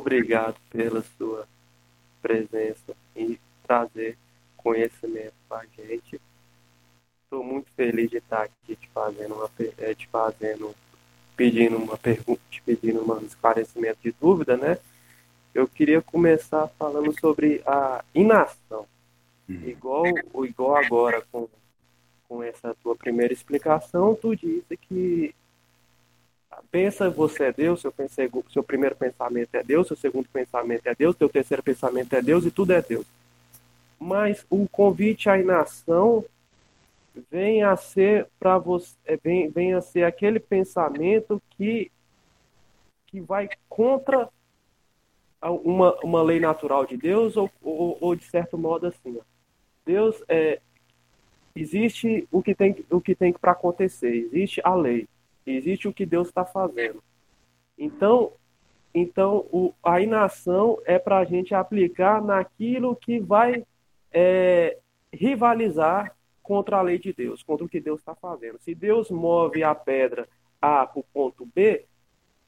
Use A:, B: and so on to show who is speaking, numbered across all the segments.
A: obrigado pela sua presença e trazer conhecimento para a gente. Estou muito feliz de estar aqui te fazendo uma é, te fazendo pedindo uma pergunta, te pedindo um esclarecimento de dúvida, né? Eu queria começar falando sobre a inação. Uhum. Igual, igual agora com, com essa tua primeira explicação, tu disse que pensa você é Deus, seu, seu primeiro pensamento é Deus, seu segundo pensamento é Deus, seu terceiro pensamento é Deus e tudo é Deus. Mas o convite à inação vem a ser para você, é, vem, vem a ser aquele pensamento que que vai contra uma, uma lei natural de Deus ou, ou, ou de certo modo assim. Deus é existe o que tem o que tem para acontecer, existe a lei, existe o que Deus está fazendo. Então, então o, a inação é para a gente aplicar naquilo que vai é, rivalizar contra a lei de Deus, contra o que Deus está fazendo. Se Deus move a pedra A para o ponto B,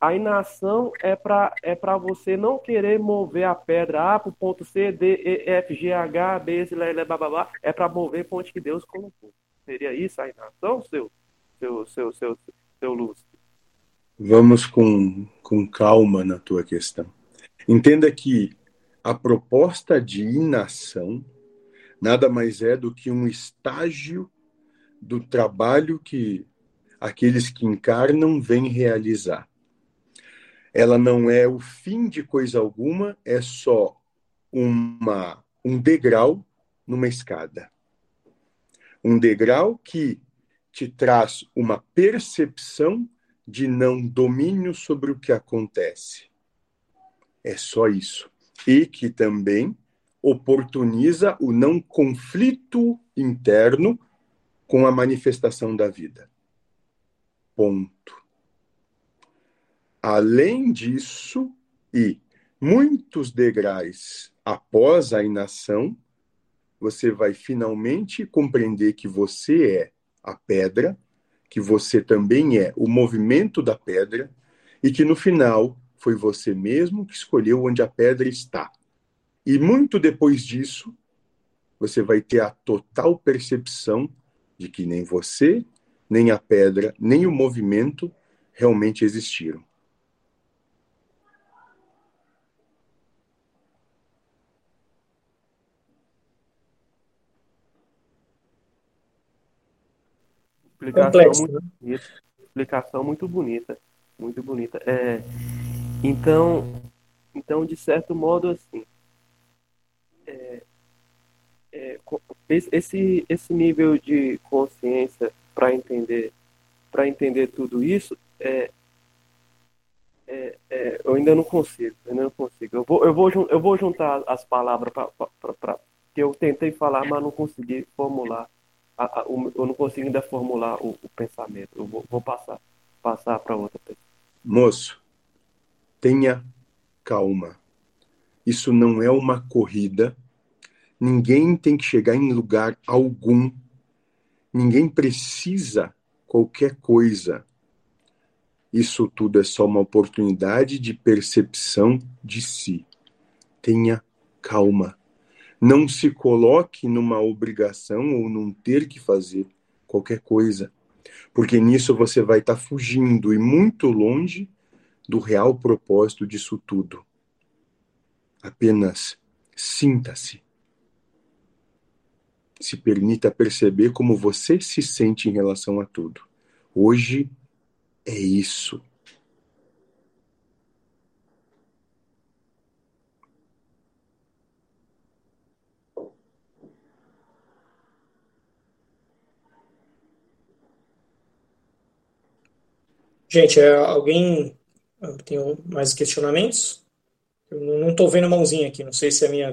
A: a inação é para é você não querer mover a pedra A para o ponto C, D, E, F, G, H, B, C, L, L, blá, é para mover ponte que Deus colocou. Seria isso a inação, seu, seu, seu, seu, seu Lúcio?
B: Vamos com, com calma na tua questão. Entenda que a proposta de inação nada mais é do que um estágio do trabalho que aqueles que encarnam vêm realizar ela não é o fim de coisa alguma, é só uma, um degrau numa escada. Um degrau que te traz uma percepção de não domínio sobre o que acontece. É só isso. E que também oportuniza o não conflito interno com a manifestação da vida. Ponto. Além disso, e muitos degraus após a inação, você vai finalmente compreender que você é a pedra, que você também é o movimento da pedra e que no final foi você mesmo que escolheu onde a pedra está. E muito depois disso, você vai ter a total percepção de que nem você, nem a pedra, nem o movimento realmente existiram.
A: Explicação Complexo, muito né? bonita. Explicação muito bonita. Muito bonita. É, então, então, de certo modo, assim, é, é, esse, esse nível de consciência para entender para entender tudo isso é, é, é, eu ainda não consigo ainda não consigo eu vou eu vou eu vou juntar as palavras para que eu tentei falar mas não consegui formular a, a, eu não consigo ainda formular o, o pensamento. Eu vou, vou passar, passar para outra pessoa.
B: Moço, tenha calma. Isso não é uma corrida. Ninguém tem que chegar em lugar algum. Ninguém precisa qualquer coisa. Isso tudo é só uma oportunidade de percepção de si. Tenha calma. Não se coloque numa obrigação ou num ter que fazer qualquer coisa, porque nisso você vai estar tá fugindo e muito longe do real propósito disso tudo. Apenas sinta-se. Se permita perceber como você se sente em relação a tudo. Hoje é isso.
C: Gente, é, alguém tem mais questionamentos? Eu não estou vendo mãozinha aqui, não sei se é a minha